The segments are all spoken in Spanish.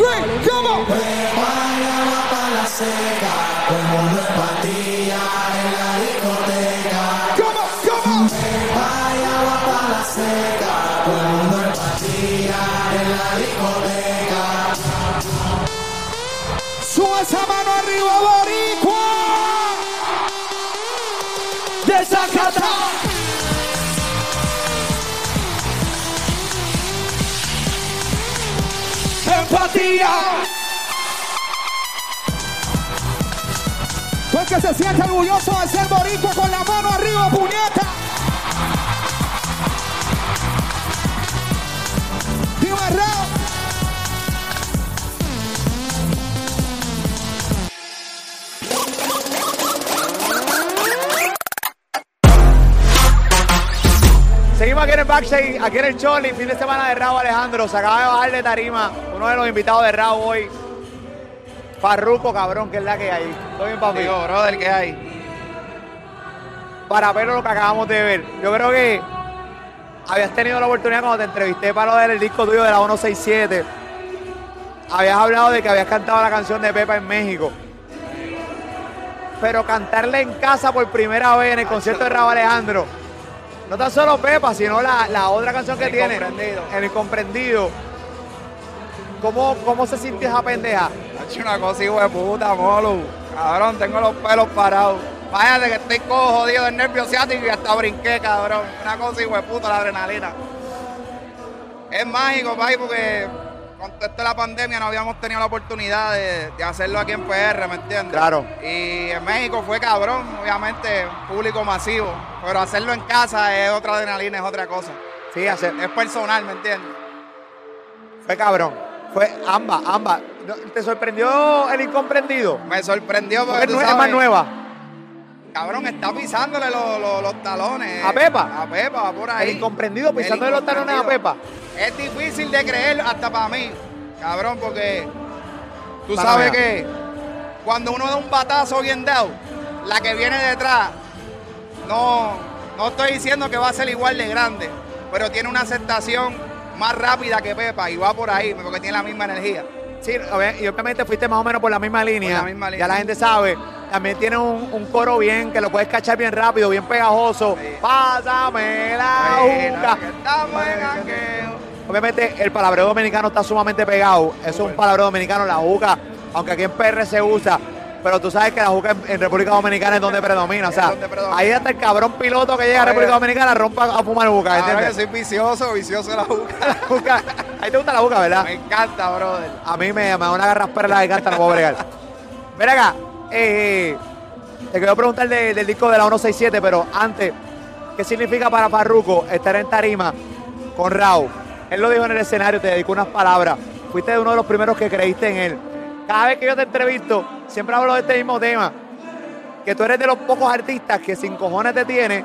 three, come on. Come on, come on. Sube esa mano arriba, Boricua. Empatía. Tú el que se siente orgulloso de ser boricua con la mano arriba, puñeta. Dime, Raúl. Seguimos aquí en el backstage, aquí en el Choli, fin de semana de Raúl Alejandro. Se acaba de bajar de tarima uno de los invitados de Raúl hoy. Farruco, cabrón, que es la que hay. Estoy bien, papi. Digo, brother, ¿qué hay? Para ver lo que acabamos de ver. Yo creo que habías tenido la oportunidad cuando te entrevisté para lo del disco tuyo de la 167. Habías hablado de que habías cantado la canción de Pepa en México. Pero cantarla en casa por primera vez en el concierto de Raúl Alejandro. No tan solo Pepa, sino la, la otra canción que El tiene. El incomprendido. ¿Cómo, ¿Cómo se sintió esa pendeja? Ha hecho una cosa, hijo de puta, molo. Cabrón, tengo los pelos parados. Váyate que estoy cojo, jodido del nervio ciático y hasta brinqué, cabrón. Una cosa, hijo de puta, la adrenalina. Es mágico, papi, porque con toda esta la pandemia no habíamos tenido la oportunidad de, de hacerlo aquí en PR, ¿me entiendes? Claro. Y en México fue cabrón, obviamente, público masivo. Pero hacerlo en casa es otra adrenalina, es otra cosa. Sí, hace- Es personal, ¿me entiendes? fue cabrón. Fue ambas, ambas. ¿No- ¿Te sorprendió el incomprendido? Me sorprendió porque Es, tú nue- es más sabes, nueva. Cabrón, está pisándole los, los- los talones. ¿A Pepa? A Pepa, va por ahí. El incomprendido pisándole los talones a. Pepa. Es difícil de creer hasta para mí, cabrón, porque tú Para sabes que cuando uno da un batazo bien dado, la que viene detrás, no, no estoy diciendo que va a ser igual de grande, pero tiene una aceptación más rápida que Pepa y va por ahí, porque tiene la misma energía. Sí, y obviamente fuiste más o menos por la misma línea. Por la misma Ya línea. la gente sabe. También tiene un, un coro bien, que lo puedes cachar bien rápido, bien pegajoso. Sí. Pásame la juca. estamos en. Obviamente el palabreo dominicano está sumamente pegado. Eso es un palabreo dominicano, la juca, aunque aquí en PR se usa. Pero tú sabes que la juca en, en República Dominicana es donde predomina. O sea, predomina. ahí hasta el cabrón piloto que llega a. República Dominicana rompa a fumar juca. Yo ¿entiendes? soy vicioso, vicioso la juca. Juca. Ahí te gusta la juca, ¿verdad? Me encanta, brother. A mí me, me da una garraspera la garganta, no puedo bregar. Ven acá, eh, te quiero preguntar de- del disco de la 167, pero antes, ¿qué significa para Farruko estar en tarima con Raúl? Él lo dijo en el escenario, te dedicó unas palabras. Fuiste uno de los primeros que creíste en él. Cada vez que yo te entrevisto, siempre hablo de este mismo tema. Que tú eres de los pocos artistas que sin cojones te tiene.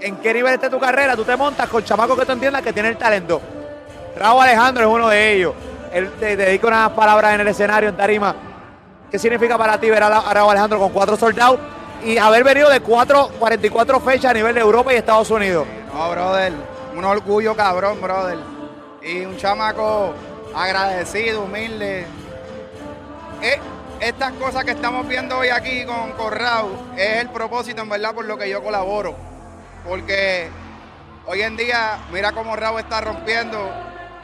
¿En qué nivel está tu carrera? Tú te montas con chamacos que tú entiendas que tienen el talento. Raúl Alejandro es uno de ellos. Él te dedica unas palabras en el escenario, en tarima. ¿Qué significa para ti ver a, la- a Raúl Alejandro con cuatro soldados y haber venido de cuatro, 44 fechas a nivel de Europa y Estados Unidos? No, brother. Un orgullo cabrón, brother. Y un chamaco agradecido, humilde. Eh, estas cosas que estamos viendo hoy aquí con, Raúl es el propósito, en verdad, por lo que yo colaboro. Porque hoy en día, mira cómo Raúl está rompiendo.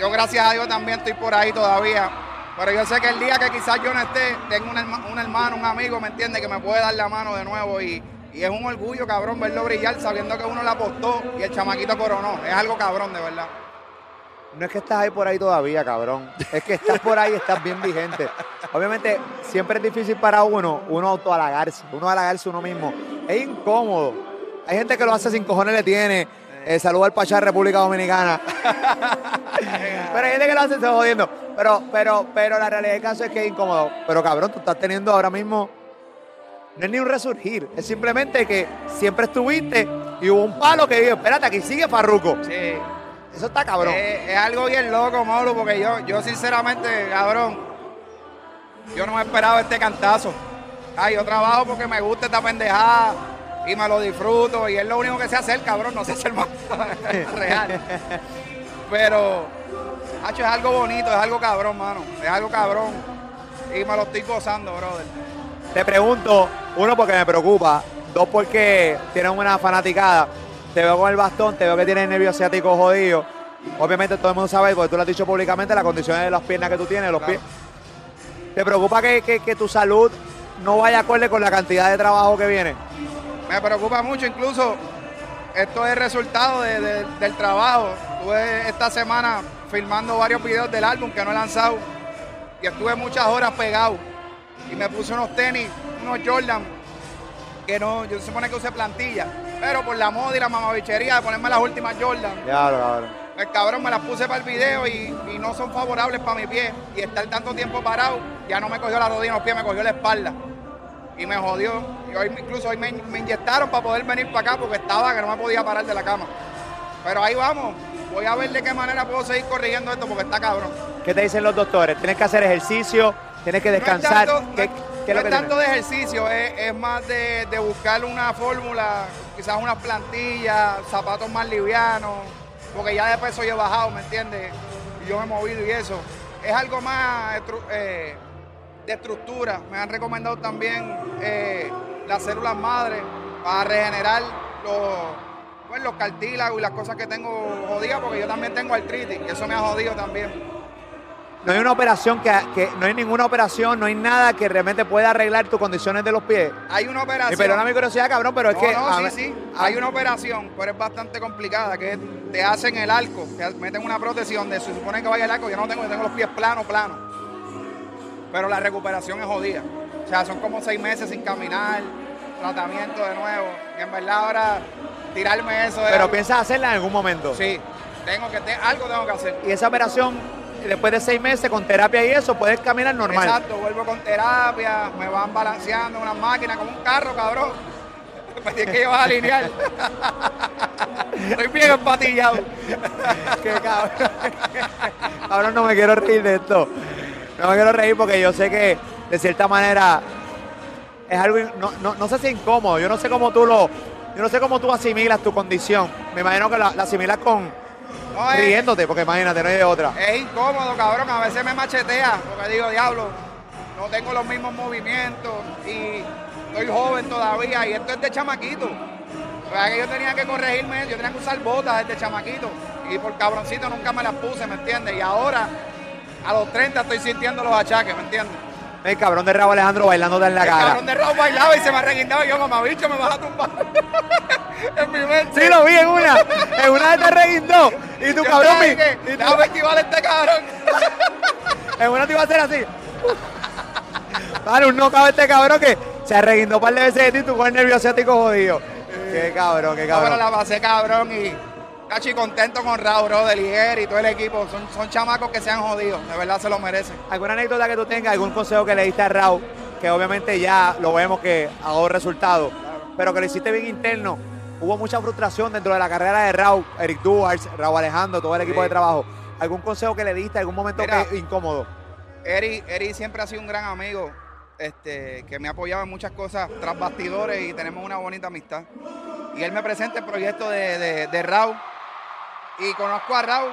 Yo, gracias a Dios, también estoy por ahí todavía. Pero yo sé que el día que quizás yo no esté, tengo un, un hermano, un amigo, ¿me entiende? Que me puede dar la mano de nuevo. Y, y es un orgullo, cabrón, verlo brillar sabiendo que uno le apostó y el chamaquito coronó. Es algo cabrón, de verdad. No es que estás ahí por ahí todavía, cabrón. Es que estás por ahí, estás bien vigente. Obviamente, siempre es difícil para uno, uno autohalagarse, uno halagarse uno mismo. Es incómodo. Hay gente que lo hace sin cojones le tiene. Eh, saludo al Pachá de República Dominicana. pero hay gente que lo hace se jodiendo. Pero, pero, pero la realidad del caso es que es incómodo. Pero cabrón, tú estás teniendo ahora mismo. No es ni un resurgir. Es simplemente que siempre estuviste y hubo un palo que dijo, espérate, aquí sigue Farruco. Sí. Eso está cabrón. Es, es algo bien loco, Mauro, porque yo, yo sinceramente, cabrón, yo no me esperaba este cantazo. Ay, yo trabajo porque me gusta esta pendejada y me lo disfruto y es lo único que sé hacer, cabrón, no sé hacer más real. Pero Hacho, es algo bonito, es algo cabrón, mano. Es algo cabrón. Y me lo estoy gozando, brother. Te pregunto, uno porque me preocupa, dos porque tienes una fanaticada. Te veo con el bastón, te veo que tienes el nervio asiático jodido. Obviamente todo el mundo sabe, porque tú lo has dicho públicamente, las condiciones de las piernas que tú tienes, los Claro. pies. ¿Te preocupa que, que- que tu salud no vaya acorde con la cantidad de trabajo que viene? Me preocupa mucho, incluso esto es resultado de- de- del trabajo. Estuve esta semana filmando varios videos del álbum que no he lanzado y estuve muchas horas pegado. Y me puse unos tenis, unos Jordan, que no, yo se supone que use plantilla, pero por la moda y la mamabichería de ponerme las últimas Jordan, Claro, cabrón. el cabrón me las puse para el video y, y no son favorables para mi pie. Y estar tanto tiempo parado, ya no me cogió la rodilla en los pies, me cogió la espalda. Y me jodió. Y hoy, incluso hoy me, me inyectaron para poder venir para acá porque estaba que no me podía parar de la cama. Pero ahí vamos. Voy a ver de qué manera puedo seguir corrigiendo esto porque está cabrón. ¿Qué te dicen los doctores? ¿Tienes que hacer ejercicio? ¿Tienes que descansar? No es tanto, ¿Qué, no es- qué es no lo es que tanto tienes? de ejercicio, es, es más de, de buscar una fórmula, quizás unas plantillas, zapatos más livianos, porque ya de peso yo he bajado, ¿me entiendes? Y yo me he movido y eso. Es algo más eh, de estructura. Me han recomendado también eh, las células madres para regenerar los, pues, los cartílagos y las cosas que tengo jodidas, porque yo también tengo artritis y eso me ha jodido también. No hay una operación que, que- no hay ninguna operación, no hay nada que realmente pueda arreglar tus condiciones de los pies. Hay una operación. perdona mi curiosidad, cabrón, pero es No, que. no, sí, sí. Hay una operación, pero es bastante complicada, que te hacen el arco, te meten una prótesis donde se supone que vaya el arco, yo no tengo, yo tengo los pies planos, planos. Pero la recuperación es jodida. O sea, son como seis meses sin caminar, tratamiento de nuevo. Y en verdad ahora tirarme eso es Pero algo- piensas hacerla en algún momento. Sí, tengo que, te- algo tengo que hacer. Y esa operación, después de seis meses con terapia y eso, puedes caminar normal. Exacto, vuelvo con terapia, me van balanceando en unas máquinas como un carro, cabrón. Me tienes que llevar a alinear. Estoy bien empatillado. Qué cabrón. cabrón, no me quiero reír de esto. No me quiero reír porque yo sé que de cierta manera es algo, no, no, no sé si incómodo. Yo no sé cómo tú lo, yo no sé cómo tú asimilas tu condición. Me imagino que la, la asimilas con No, es, riéndote, porque imagínate, no hay de otra. es incómodo, cabrón. A veces me machetea porque digo, diablo, no tengo los mismos movimientos y estoy joven todavía y esto es de chamaquito. O sea, que yo tenía que corregirme, yo tenía que usar botas desde chamaquito y por cabroncito nunca me las puse, ¿me entiendes? Y ahora, a los 30 estoy sintiendo los achaques, ¿me entiendes? El cabrón de Raúl Alejandro bailándote en la El cara. cabrón de Raúl bailaba y se me arreguindaba y yo, mamá, bicho, me vas a tumbar. en mi mente. Sí, lo vi en una. En una te reguindó. Y tu Yo cabrón, que, y Déjame esquivar a este cabrón. en una te iba a hacer así. Vale, un knockout este cabrón que se arreguindó un par de veces de ti y tú con el nervio asiático jodido. Qué cabrón, qué No, cabrón. la pasé cabrón y cachi contento con Raúl, brother, Eri y todo el equipo. Son, son chamacos que se han jodido, de verdad se lo merecen. ¿Alguna anécdota que tú tengas, algún consejo que le diste a Raúl, que obviamente ya lo vemos que ha dado resultados, pero que lo hiciste bien interno? Hubo mucha frustración dentro de la carrera de Raúl, Eric Duars, Raúl Alejandro, todo el equipo Sí. de trabajo. ¿Algún consejo que le diste, algún momento Mira. que- incómodo? Eri, Eri siempre ha sido un gran amigo, este, que me ha apoyado en muchas cosas tras bastidores y tenemos una bonita amistad. Y él me presenta el proyecto de, de, de Raúl y conozco a Raúl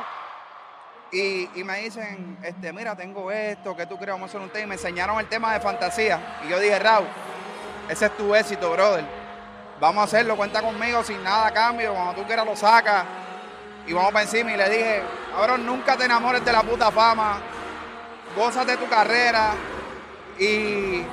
y, y me dicen, este, mira, tengo esto, que tú crees? Vamos a hacer un tema. Y me enseñaron el tema de fantasía. Y yo dije, Raúl, ese es tu éxito, brother. Vamos a hacerlo, cuenta conmigo sin nada a cambio. Cuando tú quieras lo sacas y vamos para encima. Y le dije, cabrón, nunca te enamores de la puta fama. Gozas de tu carrera y,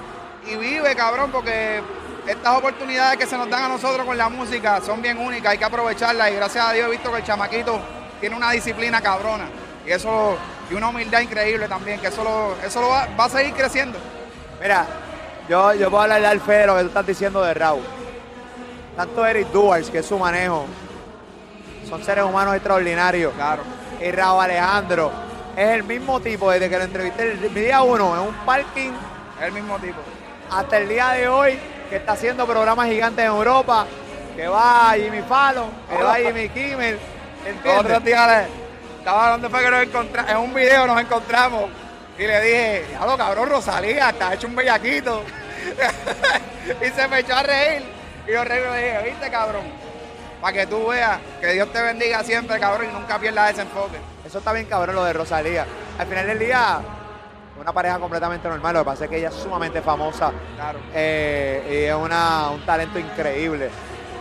y vive, cabrón, porque estas oportunidades que se nos dan a nosotros con la música son bien únicas, hay que aprovecharlas. Y gracias a Dios he visto que el chamaquito tiene una disciplina cabrona. Y eso, y una humildad increíble también, que eso lo, eso lo va, va a seguir creciendo. Mira, yo, yo puedo hablarle al fe de lo que tú estás diciendo de Raúl. Tanto Eric Duars, que es su manejo, son seres humanos extraordinarios. Claro. Y Raúl Alejandro es el mismo tipo desde que lo entrevisté el mi día uno en un parking Es el mismo tipo. hasta el día de hoy, que está haciendo programas gigantes en Europa, que va Jimmy Fallon, que va Jimmy Kimmel. Días le- estaba donde fue que nos encontramos, en un video nos encontramos y le dije, diablo cabrón, Rosalía, está hecho un bellaquito. y se me echó a reír. Y yo reí y le dije, viste cabrón, para que tú veas que Dios te bendiga siempre, cabrón, y nunca pierdas ese enfoque. Eso está bien cabrón lo de Rosalía. Al final del día, una pareja completamente normal. Lo que pasa es que ella es sumamente famosa Claro. eh, y es una- un talento increíble.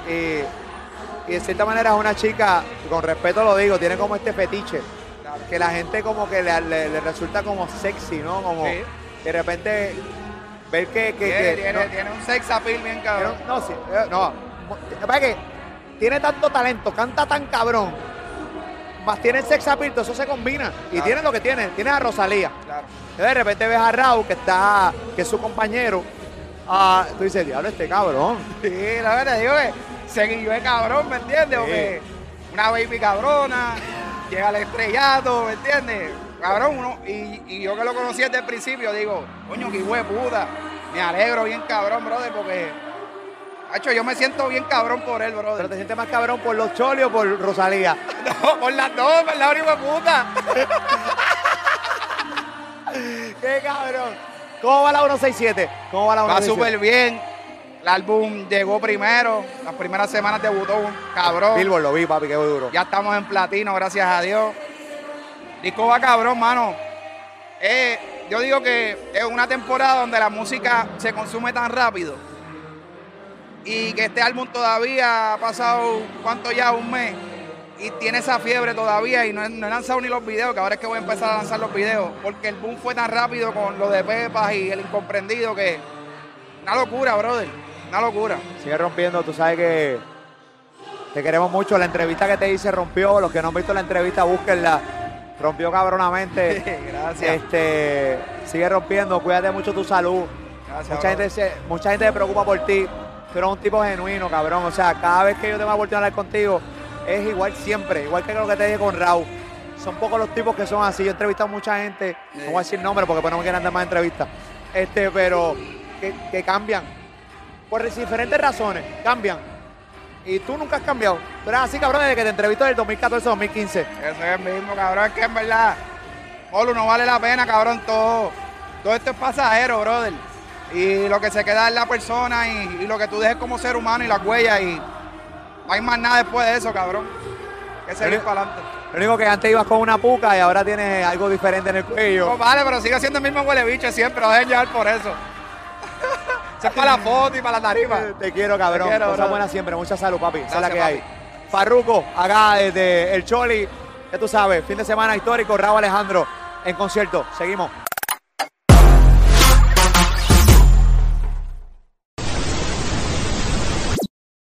Y, y de cierta manera es una chica, con respeto lo digo, tiene como este fetiche, claro. que la gente como que le, le- le resulta como sexy, ¿no? Como Sí. de repente ver que... que- Tiene, que- tiene- no, tiene un sex appeal bien cabrón. no, sí, eh, no. Es que tiene tanto talento, canta tan cabrón, más tiene el sex appeal, todo eso se combina. Y Claro. tiene lo que tiene, tiene a Rosalía. Claro. De repente ves a Raúl, que está, que es su compañero. ah, tú dices, diablo, este cabrón. Sí, la verdad, digo que seguillo de cabrón, ¿me entiendes? Sí. Porque una baby cabrona, llega al estrellato, ¿me entiendes? Cabrón, uno, y, y yo que lo conocí desde el principio, digo, coño, qué puta. Me alegro bien cabrón, brother, porque, hecho, yo me siento bien cabrón por él, Pero brother. te sientes más cabrón por los cholis o por Rosalía. No, por las dos, ¿verdad, hijo de puta? ¡Qué cabrón! ¿Cómo va la 167? ¿Cómo va la Va 167? súper bien. El álbum llegó primero, las primeras semanas debutó un cabrón. Billboard lo vi, papi, qué duro. Ya estamos en platino, gracias a Dios. Disco va cabrón, mano. Eh, yo digo que es una temporada donde la música se consume tan rápido. Y que este álbum todavía ha pasado, ¿cuánto ya? Un mes. Y tiene esa fiebre todavía. Y no he, no he lanzado ni los videos, que ahora es que voy a empezar a lanzar los videos. Porque el boom fue tan rápido con lo de Pepas y el incomprendido que. Una locura, brother. Una locura. Sigue rompiendo, tú sabes que te queremos mucho. La entrevista que te hice rompió. Los que no han visto la entrevista, búsquenla. Rompió cabronamente. Gracias. Este, sigue rompiendo, cuídate mucho tu salud. Gracias, Mucha gente, se, mucha gente se preocupa por ti. Tú eres un tipo genuino, cabrón. O sea, cada vez que yo tengo la oportunidad de hablar contigo, es igual siempre. Igual que lo que te dije con Raúl. Son pocos los tipos que son así. Yo he entrevistado a mucha gente. No voy a decir nombres porque pues no me quieren dar más entrevistas. Este, pero que, que cambian. Por diferentes razones. Cambian. Y tú nunca has cambiado. Tú eres así, cabrón, desde que te entrevisto del 2014-2015. Eso es el mismo, cabrón. Es que en verdad, Polo, no vale la pena, cabrón. Todo, todo esto es pasajero, brother. Y lo que se queda es la persona y, y lo que tú dejes como ser humano y las huellas. Y no hay más nada después de eso, cabrón. Que seguir para adelante. Lo único que antes ibas con una puca y ahora tienes algo diferente en el cuello. Pues vale, pero sigue siendo el mismo huele bicho siempre. No dejen llevar por eso. Eso es para la foto y para la tarima. Te quiero, cabrón. Te quiero, Cosas buenas siempre. Mucha salud, papi. Esa es la Gracias, que hay. Farruco, acá desde el Choli. Ya tú sabes, fin de semana histórico. Raúl Alejandro en concierto. Seguimos.